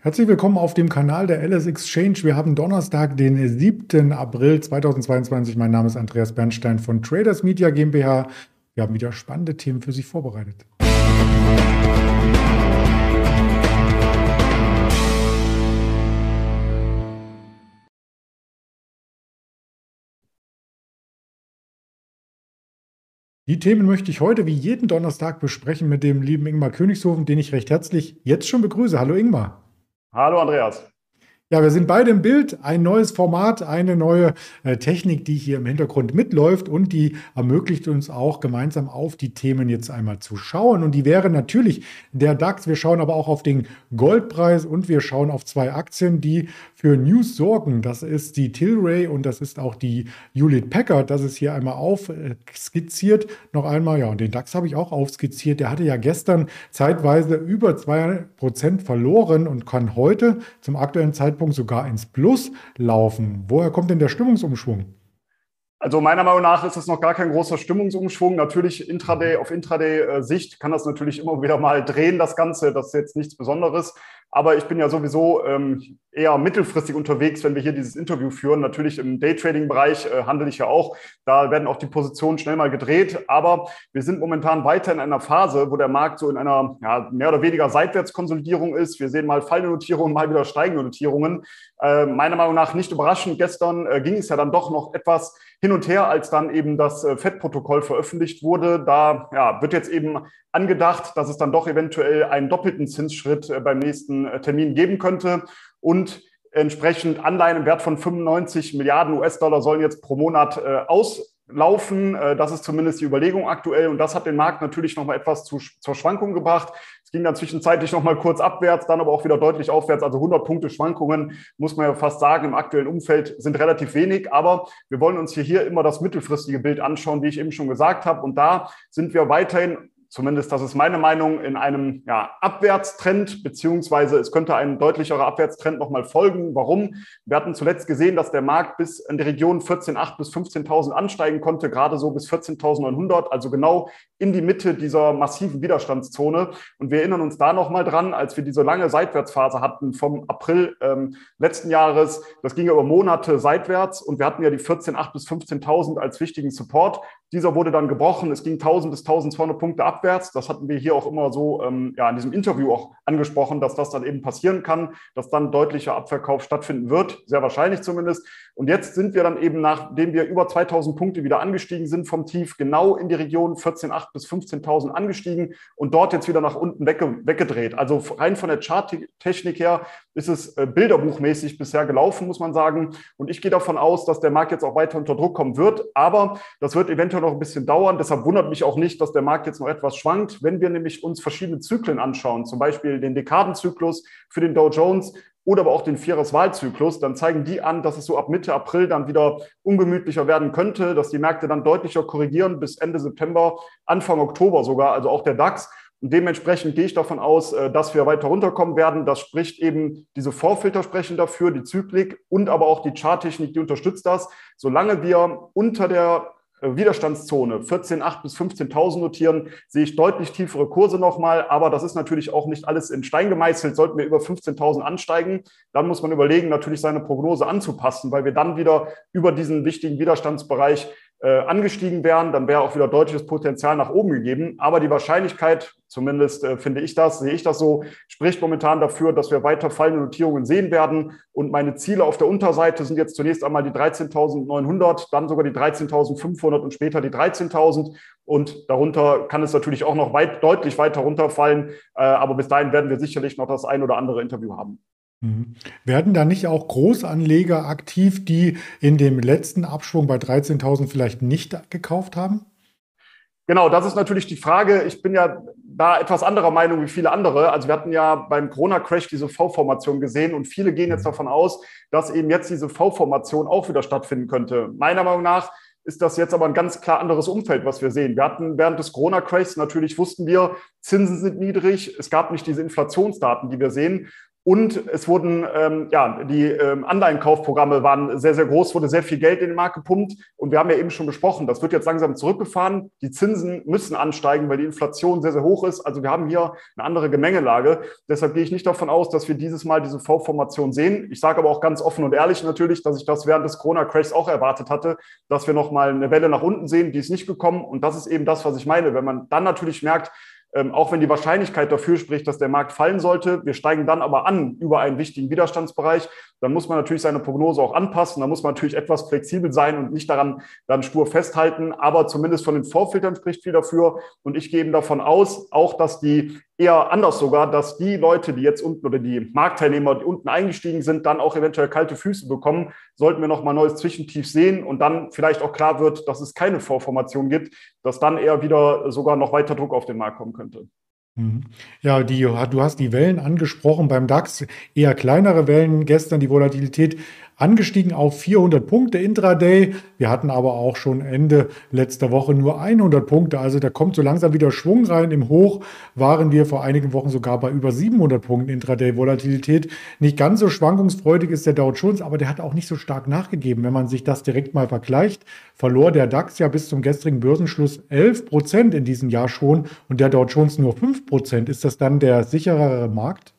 Herzlich willkommen auf dem Kanal der LS Exchange. Wir haben Donnerstag, den 7. April 2022. Mein Name ist Andreas Bernstein von Traders Media GmbH. Wir haben wieder spannende Themen für Sie vorbereitet. Die Themen möchte ich heute wie jeden Donnerstag besprechen mit dem lieben Ingmar Königshofen, den ich recht herzlich jetzt schon begrüße. Hallo Ingmar. Hallo Andreas. Ja, wir sind beide im Bild. Ein neues Format, eine neue äh, Technik, die hier im Hintergrund mitläuft und die ermöglicht uns auch gemeinsam auf die Themen jetzt einmal zu schauen. Und die wäre natürlich der DAX. Wir schauen aber auch auf den Goldpreis und wir schauen auf zwei Aktien, die für News sorgen. Das ist die Tilray und das ist auch die Hewlett Packard. Das ist hier einmal aufskizziert. Noch einmal, ja, und den DAX habe ich auch aufskizziert. Der hatte ja gestern zeitweise über 2% verloren und kann heute zum aktuellen Zeitpunkt sogar ins Plus laufen. Woher kommt denn der Stimmungsumschwung? Also meiner Meinung nach ist das noch gar kein großer Stimmungsumschwung. Natürlich Intraday auf Intraday-Sicht kann das natürlich immer wieder mal drehen, das Ganze. Das ist jetzt nichts Besonderes. Aber ich bin ja sowieso ähm, eher mittelfristig unterwegs, wenn wir hier dieses Interview führen. Natürlich im Daytrading-Bereich äh, handle ich ja auch. Da werden auch die Positionen schnell mal gedreht. Aber wir sind momentan weiter in einer Phase, wo der Markt so in einer ja, mehr oder weniger Seitwärtskonsolidierung ist. Wir sehen mal fallende Notierungen, mal wieder steigende Notierungen. Äh, meiner Meinung nach nicht überraschend. Gestern äh, ging es ja dann doch noch etwas hin und her, als dann eben das äh, FED-Protokoll veröffentlicht wurde. Da ja, wird jetzt eben angedacht, dass es dann doch eventuell einen doppelten Zinsschritt äh, beim nächsten äh, Termin geben könnte. Und entsprechend Anleihen im Wert von 95 Milliarden US-Dollar sollen jetzt pro Monat äh, auslaufen. Äh, das ist zumindest die Überlegung aktuell. Und das hat den Markt natürlich nochmal etwas zu, zur Schwankung gebracht. Es ging dann zwischenzeitlich nochmal kurz abwärts, dann aber auch wieder deutlich aufwärts. Also 100 Punkte Schwankungen, muss man ja fast sagen, im aktuellen Umfeld sind relativ wenig. Aber wir wollen uns hier, hier immer das mittelfristige Bild anschauen, wie ich eben schon gesagt habe. Und da sind wir weiterhin zumindest das ist meine Meinung, in einem ja, Abwärtstrend, beziehungsweise es könnte ein deutlicherer Abwärtstrend nochmal folgen. Warum? Wir hatten zuletzt gesehen, dass der Markt bis in die Region 14.800 bis 15.000 ansteigen konnte, gerade so bis 14.900, also genau in die Mitte dieser massiven Widerstandszone. Und wir erinnern uns da nochmal dran, als wir diese lange Seitwärtsphase hatten vom April ähm, letzten Jahres. Das ging ja über Monate seitwärts und wir hatten ja die 14.800 bis 15.000 als wichtigen Support. Dieser wurde dann gebrochen. Es ging 1000 bis 1200 Punkte abwärts. Das hatten wir hier auch immer so ähm, ja, in diesem Interview auch angesprochen, dass das dann eben passieren kann, dass dann deutlicher Abverkauf stattfinden wird. Sehr wahrscheinlich zumindest. Und jetzt sind wir dann eben, nachdem wir über 2000 Punkte wieder angestiegen sind vom Tief, genau in die Region 14.800 bis 15.000 angestiegen und dort jetzt wieder nach unten wegge weggedreht. Also rein von der Charttechnik her ist es äh, bilderbuchmäßig bisher gelaufen, muss man sagen. Und ich gehe davon aus, dass der Markt jetzt auch weiter unter Druck kommen wird. Aber das wird eventuell sicher noch ein bisschen dauern. Deshalb wundert mich auch nicht, dass der Markt jetzt noch etwas schwankt. Wenn wir nämlich uns verschiedene Zyklen anschauen, zum Beispiel den Dekadenzyklus für den Dow Jones oder aber auch den Vieres-Wahlzyklus, dann zeigen die an, dass es so ab Mitte April dann wieder ungemütlicher werden könnte, dass die Märkte dann deutlicher korrigieren bis Ende September, Anfang Oktober sogar, also auch der DAX. Und dementsprechend gehe ich davon aus, äh, dass wir weiter runterkommen werden. Das spricht eben, diese Vorfilter sprechen dafür, die Zyklik und aber auch die Charttechnik, die unterstützt das. Solange wir unter der Widerstandszone 14.8 bis 15.000 notieren, sehe ich deutlich tiefere Kurse nochmal. Aber das ist natürlich auch nicht alles in Stein gemeißelt. Sollten wir über 15.000 ansteigen, dann muss man überlegen, natürlich seine Prognose anzupassen, weil wir dann wieder über diesen wichtigen Widerstandsbereich äh, angestiegen wären, dann wäre auch wieder deutliches Potenzial nach oben gegeben. Aber die Wahrscheinlichkeit, zumindest äh, finde ich das, sehe ich das so, spricht momentan dafür, dass wir weiter fallende Notierungen sehen werden. Und meine Ziele auf der Unterseite sind jetzt zunächst einmal die 13.900, dann sogar die 13.500 und später die 13.000. Und darunter kann es natürlich auch noch weit, deutlich weiter runterfallen. Äh, aber bis dahin werden wir sicherlich noch das ein oder andere Interview haben. Mhm. Werden da nicht auch Großanleger aktiv, die in dem letzten Abschwung bei 13.000 vielleicht nicht gekauft haben? Genau, das ist natürlich die Frage. Ich bin ja da etwas anderer Meinung wie viele andere. Also wir hatten ja beim Corona-Crash diese V-Formation gesehen und viele gehen jetzt davon aus, dass eben jetzt diese V-Formation auch wieder stattfinden könnte. Meiner Meinung nach ist das jetzt aber ein ganz klar anderes Umfeld, was wir sehen. Wir hatten während des Corona-Crashs natürlich wussten wir, Zinsen sind niedrig, es gab nicht diese Inflationsdaten, die wir sehen. Und es wurden, ähm, ja, die ähm, Anleihenkaufprogramme waren sehr, sehr groß, wurde sehr viel Geld in den Markt gepumpt. Und wir haben ja eben schon besprochen, das wird jetzt langsam zurückgefahren. Die Zinsen müssen ansteigen, weil die Inflation sehr, sehr hoch ist. Also wir haben hier eine andere Gemengelage. Deshalb gehe ich nicht davon aus, dass wir dieses Mal diese V-Formation sehen. Ich sage aber auch ganz offen und ehrlich natürlich, dass ich das während des Corona-Crashs auch erwartet hatte, dass wir nochmal eine Welle nach unten sehen. Die ist nicht gekommen. Und das ist eben das, was ich meine. Wenn man dann natürlich merkt, ähm, auch wenn die Wahrscheinlichkeit dafür spricht, dass der Markt fallen sollte. Wir steigen dann aber an über einen wichtigen Widerstandsbereich. Dann muss man natürlich seine Prognose auch anpassen. Da muss man natürlich etwas flexibel sein und nicht daran dann stur festhalten. Aber zumindest von den Vorfiltern spricht viel dafür. Und ich gehe eben davon aus, auch dass die eher anders sogar, dass die Leute, die jetzt unten oder die Marktteilnehmer, die unten eingestiegen sind, dann auch eventuell kalte Füße bekommen. Sollten wir nochmal neues Zwischentief sehen und dann vielleicht auch klar wird, dass es keine Vorformation gibt, dass dann eher wieder sogar noch weiter Druck auf den Markt kommen könnte. Mhm. Ja, die, du hast die Wellen angesprochen beim DAX, eher kleinere Wellen gestern, die Volatilität angestiegen auf 400 Punkte intraday. Wir hatten aber auch schon Ende letzter Woche nur 100 Punkte. Also da kommt so langsam wieder Schwung rein. Im Hoch waren wir vor einigen Wochen sogar bei über 700 Punkten intraday Volatilität. Nicht ganz so schwankungsfreudig ist der Dow Jones, aber der hat auch nicht so stark nachgegeben. Wenn man sich das direkt mal vergleicht, verlor der DAX ja bis zum gestrigen Börsenschluss 11 Prozent in diesem Jahr schon und der Dow Jones nur 5 Prozent. Ist das dann der sicherere Markt?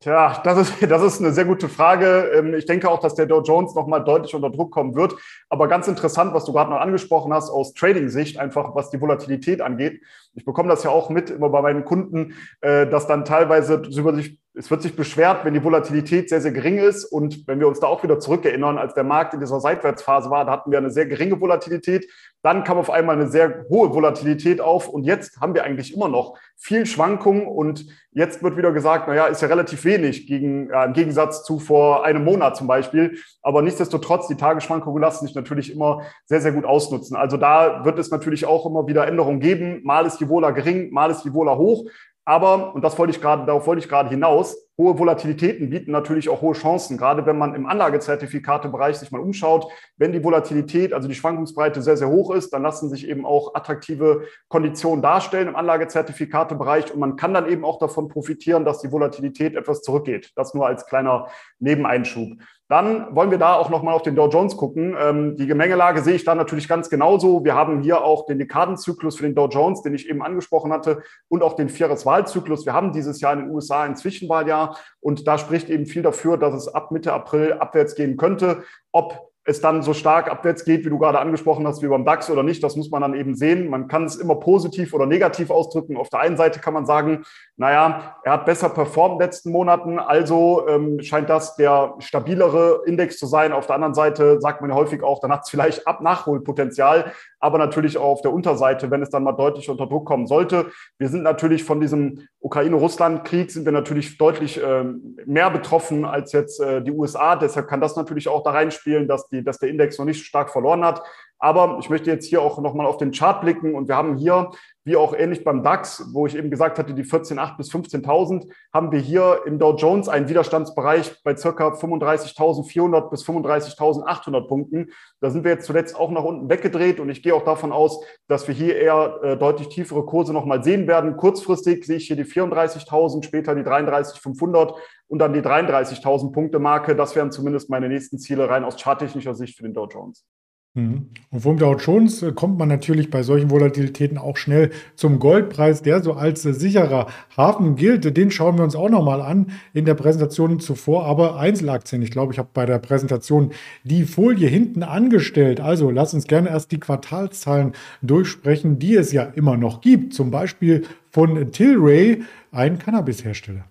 Tja, das ist, das ist eine sehr gute Frage. Ähm, ich denke auch, dass der Dow Jones nochmal deutlich unter Druck kommen wird. Aber ganz interessant, was du gerade noch angesprochen hast, aus Trading-Sicht, einfach was die Volatilität angeht. Ich bekomme das ja auch mit immer bei meinen Kunden, äh, dass dann teilweise über sich es wird sich beschwert, wenn die Volatilität sehr, sehr gering ist. Und wenn wir uns da auch wieder zurückerinnern, als der Markt in dieser Seitwärtsphase war, da hatten wir eine sehr geringe Volatilität. Dann kam auf einmal eine sehr hohe Volatilität auf. Und jetzt haben wir eigentlich immer noch viel Schwankung. Und jetzt wird wieder gesagt, naja, ist ja relativ wenig gegen, ja, im Gegensatz zu vor einem Monat zum Beispiel. Aber nichtsdestotrotz, die Tagesschwankungen lassen sich natürlich immer sehr, sehr gut ausnutzen. Also da wird es natürlich auch immer wieder Änderungen geben. Mal ist die Vola gering, mal ist die Vola hoch. Aber, und das wollte ich gerade, darauf wollte ich gerade hinaus, hohe Volatilitäten bieten natürlich auch hohe Chancen, gerade wenn man im Anlagezertifikatebereich sich mal umschaut. Wenn die Volatilität, also die Schwankungsbreite sehr, sehr hoch ist, dann lassen sich eben auch attraktive Konditionen darstellen im Anlagezertifikatebereich und man kann dann eben auch davon profitieren, dass die Volatilität etwas zurückgeht. Das nur als kleiner Nebeneinschub. Dann wollen wir da auch nochmal auf den Dow Jones gucken. Ähm, die Gemengelage sehe ich da natürlich ganz genauso. Wir haben hier auch den Dekadenzyklus für den Dow Jones, den ich eben angesprochen hatte, und auch den Viereswahlzyklus. Wir haben dieses Jahr in den USA ein Zwischenwahljahr und da spricht eben viel dafür, dass es ab Mitte April abwärts gehen könnte. Ob es dann so stark abwärts geht, wie du gerade angesprochen hast, wie beim DAX oder nicht, das muss man dann eben sehen. Man kann es immer positiv oder negativ ausdrücken. Auf der einen Seite kann man sagen, naja, er hat besser performt in den letzten Monaten, also ähm, scheint das der stabilere Index zu sein. Auf der anderen Seite sagt man häufig auch, dann hat es vielleicht Ab Nachholpotenzial, aber natürlich auch auf der Unterseite, wenn es dann mal deutlich unter Druck kommen sollte. Wir sind natürlich von diesem Ukraine-Russland-Krieg sind wir natürlich deutlich ähm, mehr betroffen als jetzt äh, die USA. Deshalb kann das natürlich auch da reinspielen, dass, die, dass der Index noch nicht so stark verloren hat. Aber ich möchte jetzt hier auch nochmal auf den Chart blicken und wir haben hier, wie auch ähnlich beim DAX, wo ich eben gesagt hatte, die 14.800 bis 15.000, haben wir hier im Dow Jones einen Widerstandsbereich bei circa 35.400 bis 35.800 Punkten. Da sind wir jetzt zuletzt auch nach unten weggedreht und ich gehe auch davon aus, dass wir hier eher äh, deutlich tiefere Kurse nochmal sehen werden. Kurzfristig sehe ich hier die 34.000, später die 33.500 und dann die 33.000 Punkte Marke. Das wären zumindest meine nächsten Ziele rein aus charttechnischer Sicht für den Dow Jones. Mhm. Und vom Dow Jones kommt man natürlich bei solchen Volatilitäten auch schnell zum Goldpreis, der so als äh, sicherer Hafen gilt. Den schauen wir uns auch nochmal an in der Präsentation zuvor. Aber Einzelaktien, ich glaube, ich habe bei der Präsentation die Folie hinten angestellt. Also lass uns gerne erst die Quartalszahlen durchsprechen, die es ja immer noch gibt. Zum Beispiel von Tilray, ein Cannabishersteller.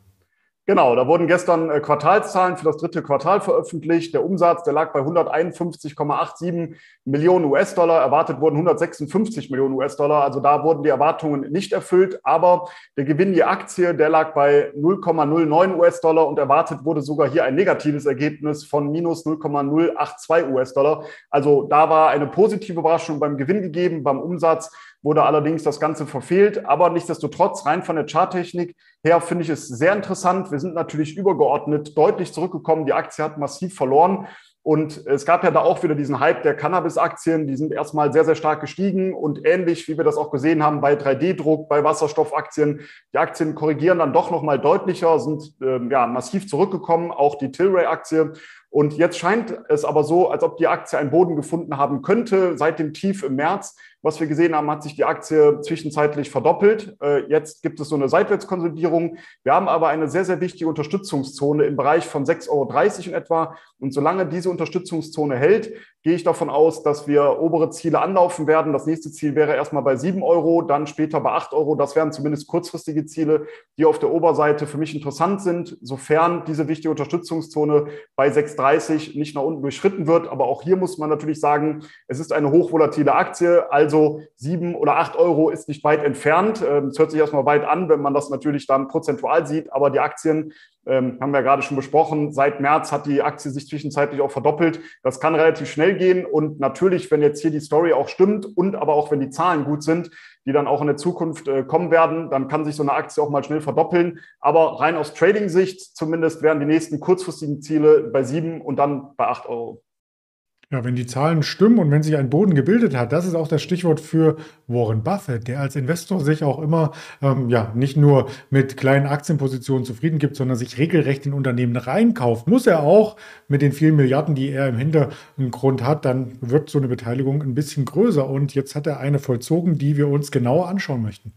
Genau, da wurden gestern äh, Quartalszahlen für das dritte Quartal veröffentlicht. Der Umsatz, der lag bei 151,87 Millionen US-Dollar. Erwartet wurden 156 Millionen US-Dollar. Also da wurden die Erwartungen nicht erfüllt. Aber der Gewinn je Aktie, der lag bei 0,09 US-Dollar und erwartet wurde sogar hier ein negatives Ergebnis von minus 0,082 US-Dollar. Also da war eine positive Überraschung beim Gewinn gegeben, beim Umsatz wurde allerdings das Ganze verfehlt. Aber nichtsdestotrotz, rein von der Charttechnik her finde ich es sehr interessant. Wir sind natürlich übergeordnet deutlich zurückgekommen. Die Aktie hat massiv verloren. Und es gab ja da auch wieder diesen Hype der Cannabis-Aktien, die sind erstmal sehr, sehr stark gestiegen und ähnlich, wie wir das auch gesehen haben bei 3D-Druck, bei Wasserstoffaktien, die Aktien korrigieren dann doch nochmal deutlicher, sind äh, ja massiv zurückgekommen, auch die Tilray-Aktie. Und jetzt scheint es aber so, als ob die Aktie einen Boden gefunden haben könnte seit dem Tief im März. Was wir gesehen haben, hat sich die Aktie zwischenzeitlich verdoppelt. Äh, jetzt gibt es so eine Seitwärtskonsolidierung. Wir haben aber eine sehr, sehr wichtige Unterstützungszone im Bereich von 6,30 Euro in etwa. Und solange diese Unterstützungszone hält, gehe ich davon aus, dass wir obere Ziele anlaufen werden. Das nächste Ziel wäre erstmal bei 7 Euro, dann später bei 8 Euro. Das wären zumindest kurzfristige Ziele, die auf der Oberseite für mich interessant sind, sofern diese wichtige Unterstützungszone bei 6,30 nicht nach unten durchschritten wird. Aber auch hier muss man natürlich sagen, es ist eine hochvolatile Aktie. Also also sieben oder acht Euro ist nicht weit entfernt. Es ähm, hört sich erstmal weit an, wenn man das natürlich dann prozentual sieht. Aber die Aktien ähm, haben wir gerade schon besprochen. Seit März hat die Aktie sich zwischenzeitlich auch verdoppelt. Das kann relativ schnell gehen. Und natürlich, wenn jetzt hier die Story auch stimmt und aber auch wenn die Zahlen gut sind, die dann auch in der Zukunft äh, kommen werden, dann kann sich so eine Aktie auch mal schnell verdoppeln. Aber rein aus Trading-Sicht zumindest wären die nächsten kurzfristigen Ziele bei sieben und dann bei acht Euro. Ja, wenn die Zahlen stimmen und wenn sich ein Boden gebildet hat, das ist auch das Stichwort für Warren Buffett, der als Investor sich auch immer ähm, ja nicht nur mit kleinen Aktienpositionen zufrieden gibt, sondern sich regelrecht in Unternehmen reinkauft. Muss er auch mit den vielen Milliarden, die er im Hintergrund hat, dann wird so eine Beteiligung ein bisschen größer. Und jetzt hat er eine vollzogen, die wir uns genauer anschauen möchten.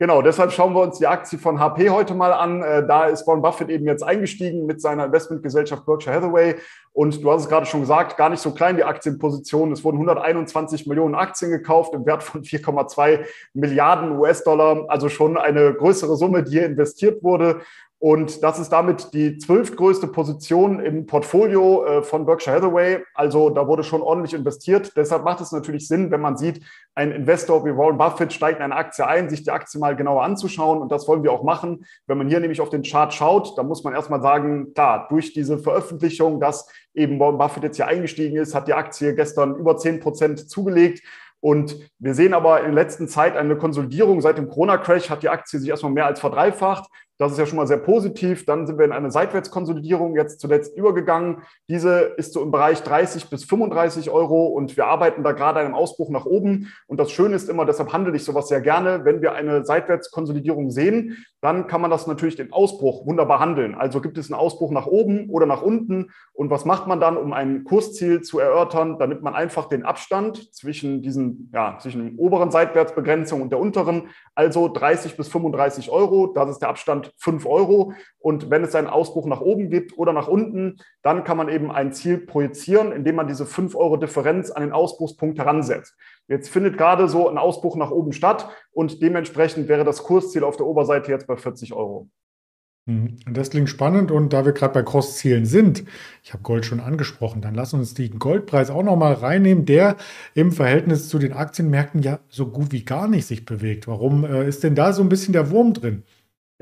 Genau, deshalb schauen wir uns die Aktie von HP heute mal an. Äh, da ist Warren Buffett eben jetzt eingestiegen mit seiner Investmentgesellschaft Berkshire Hathaway. Und du hast es gerade schon gesagt, gar nicht so klein die Aktienposition. Es wurden 121 Millionen Aktien gekauft im Wert von 4,2 Milliarden US-Dollar. Also schon eine größere Summe, die hier investiert wurde. Und das ist damit die zwölftgrößte Position im Portfolio äh, von Berkshire Hathaway. Also da wurde schon ordentlich investiert. Deshalb macht es natürlich Sinn, wenn man sieht, ein Investor wie Warren Buffett steigt in eine Aktie ein, sich die Aktie mal genauer anzuschauen. Und das wollen wir auch machen. Wenn man hier nämlich auf den Chart schaut, dann muss man erstmal sagen, klar, durch diese Veröffentlichung, dass eben Warren Buffett jetzt hier eingestiegen ist, hat die Aktie gestern über 10 Prozent zugelegt. Und wir sehen aber in der letzten Zeit eine Konsolidierung. Seit dem Corona-Crash hat die Aktie sich erstmal mehr als verdreifacht. Das ist ja schon mal sehr positiv. Dann sind wir in eine Seitwärtskonsolidierung jetzt zuletzt übergegangen. Diese ist so im Bereich 30 bis 35 Euro und wir arbeiten da gerade an einem Ausbruch nach oben. Und das Schöne ist immer, deshalb handle ich sowas sehr gerne, wenn wir eine Seitwärtskonsolidierung sehen, dann kann man das natürlich den Ausbruch wunderbar handeln. Also gibt es einen Ausbruch nach oben oder nach unten. Und was macht man dann, um ein Kursziel zu erörtern? Da nimmt man einfach den Abstand zwischen diesen, ja, zwischen der oberen Seitwärtsbegrenzung und der unteren, also 30 bis 35 Euro. Das ist der Abstand 5 Euro. Und wenn es einen Ausbruch nach oben gibt oder nach unten, dann kann man eben ein Ziel projizieren, indem man diese 5 Euro Differenz an den Ausbruchspunkt heransetzt. Jetzt findet gerade so ein Ausbruch nach oben statt und dementsprechend wäre das Kursziel auf der Oberseite jetzt bei 40 Euro. Mhm. Das klingt spannend und da wir gerade bei Kurszielen sind, ich habe Gold schon angesprochen, dann lass uns den Goldpreis auch nochmal reinnehmen, der im Verhältnis zu den Aktienmärkten ja so gut wie gar nicht sich bewegt. Warum äh, ist denn da so ein bisschen der Wurm drin?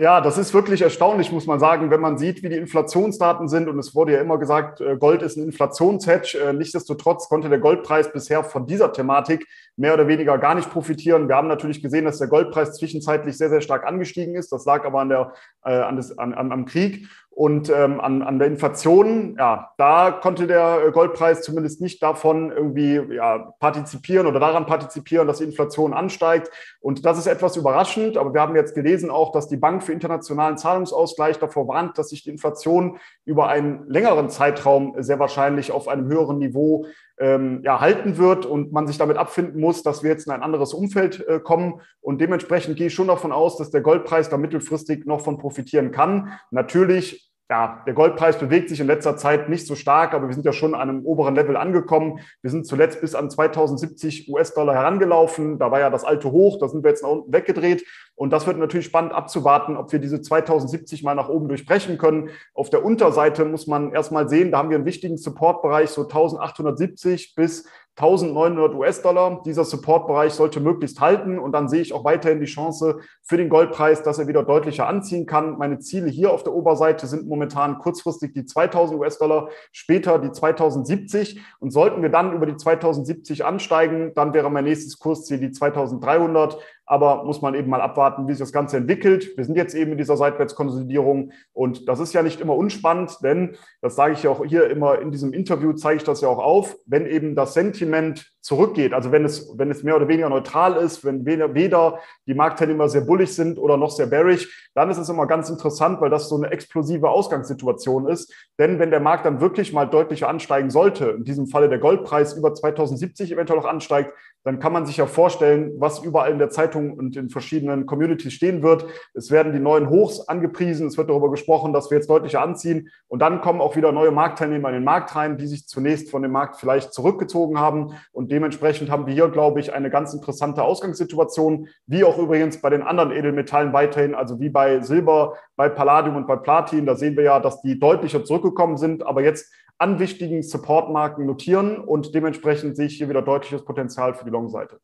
Ja, das ist wirklich erstaunlich, muss man sagen, wenn man sieht, wie die Inflationsdaten sind. Und es wurde ja immer gesagt, äh, Gold ist ein Inflationshedge. Äh, nichtsdestotrotz konnte der Goldpreis bisher von dieser Thematik mehr oder weniger gar nicht profitieren. Wir haben natürlich gesehen, dass der Goldpreis zwischenzeitlich sehr, sehr stark angestiegen ist. Das lag aber an der, äh, an des, an, am Krieg. Und ähm, an, an der Inflation, ja, da konnte der Goldpreis zumindest nicht davon irgendwie ja, partizipieren oder daran partizipieren, dass die Inflation ansteigt. Und das ist etwas überraschend. Aber wir haben jetzt gelesen auch, dass die Bank für internationalen Zahlungsausgleich davor warnt, dass sich die Inflation über einen längeren Zeitraum sehr wahrscheinlich auf einem höheren Niveau ähm, ja, halten wird und man sich damit abfinden muss, dass wir jetzt in ein anderes Umfeld äh, kommen. Und dementsprechend gehe ich schon davon aus, dass der Goldpreis da mittelfristig noch von profitieren kann. Natürlich ja, der Goldpreis bewegt sich in letzter Zeit nicht so stark, aber wir sind ja schon an einem oberen Level angekommen. Wir sind zuletzt bis an 2070 US-Dollar herangelaufen. Da war ja das alte Hoch, da sind wir jetzt nach unten weggedreht. Und das wird natürlich spannend abzuwarten, ob wir diese 2070 mal nach oben durchbrechen können. Auf der Unterseite muss man erstmal sehen, da haben wir einen wichtigen Supportbereich, so 1870 bis 1900 US-Dollar. Dieser Supportbereich sollte möglichst halten und dann sehe ich auch weiterhin die Chance für den Goldpreis, dass er wieder deutlicher anziehen kann. Meine Ziele hier auf der Oberseite sind momentan kurzfristig die 2000 US-Dollar, später die 2070 und sollten wir dann über die 2070 ansteigen, dann wäre mein nächstes Kursziel die 2300 aber muss man eben mal abwarten, wie sich das Ganze entwickelt. Wir sind jetzt eben in dieser Seitwärtskonsolidierung und das ist ja nicht immer unspannend, denn das sage ich ja auch hier immer in diesem Interview, zeige ich das ja auch auf, wenn eben das Sentiment zurückgeht, also wenn es, wenn es mehr oder weniger neutral ist, wenn weder, die Marktteilnehmer sehr bullig sind oder noch sehr bearish, dann ist es immer ganz interessant, weil das so eine explosive Ausgangssituation ist. Denn wenn der Markt dann wirklich mal deutlicher ansteigen sollte, in diesem Falle der Goldpreis über 2070 eventuell noch ansteigt, dann kann man sich ja vorstellen, was überall in der Zeitung und in verschiedenen Communities stehen wird. Es werden die neuen Hochs angepriesen, es wird darüber gesprochen, dass wir jetzt deutlicher anziehen und dann kommen auch wieder neue Marktteilnehmer in den Markt rein, die sich zunächst von dem Markt vielleicht zurückgezogen haben und dementsprechend haben wir hier, glaube ich, eine ganz interessante Ausgangssituation, wie auch übrigens bei den anderen Edelmetallen weiterhin, also wie bei Silber, bei Palladium und bei Platin. Da sehen wir ja, dass die deutlicher zurückgekommen sind, aber jetzt an wichtigen Supportmarken notieren und dementsprechend sehe ich hier wieder deutliches Potenzial für die Long-Seite.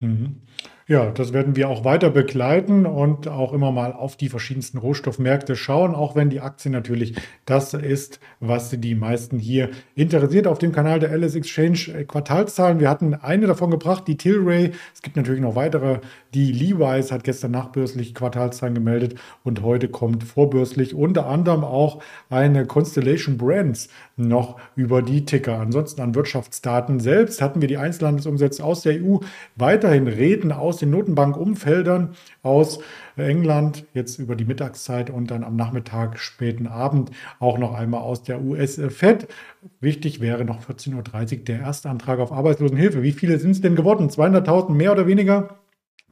Mhm. Ja, das werden wir auch weiter begleiten und auch immer mal auf die verschiedensten Rohstoffmärkte schauen, auch wenn die Aktie natürlich das ist, was die meisten hier interessiert auf dem Kanal der LS Exchange äh, Quartalszahlen. Wir hatten eine davon gebracht, die Tilray. Es gibt natürlich noch weitere. Die Levi's hat gestern nachbörslich Quartalszahlen gemeldet und heute kommt vorbörslich unter anderem auch eine Constellation Brands noch über die Ticker. Ansonsten an Wirtschaftsdaten selbst hatten wir die Einzelhandelsumsätze aus der EU weiterhin reden aus den Notenbankumfeldern aus England, jetzt über die Mittagszeit und dann am Nachmittag, späten Abend auch noch einmal aus der US-Fed. Wichtig wäre noch 14.30 Uhr der erste Antrag auf Arbeitslosenhilfe. Wie viele sind es denn geworden? 200.000 mehr oder weniger?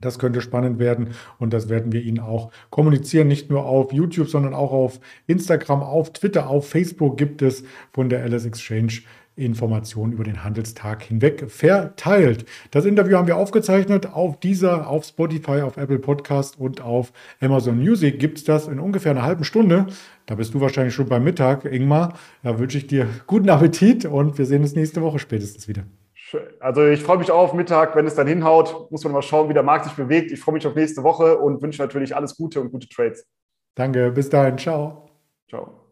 Das könnte spannend werden und das werden wir Ihnen auch kommunizieren. Nicht nur auf YouTube, sondern auch auf Instagram, auf Twitter, auf Facebook gibt es von der LS Exchange Informationen über den Handelstag hinweg verteilt. Das Interview haben wir aufgezeichnet auf dieser, auf Spotify, auf Apple Podcast und auf Amazon Music gibt es das in ungefähr einer halben Stunde. Da bist du wahrscheinlich schon beim Mittag, Ingmar. Da wünsche ich dir guten Appetit und wir sehen uns nächste Woche spätestens wieder. Also ich freue mich auf Mittag, wenn es dann hinhaut, muss man mal schauen, wie der Markt sich bewegt. Ich freue mich auf nächste Woche und wünsche natürlich alles Gute und gute Trades. Danke, bis dahin, ciao. Ciao.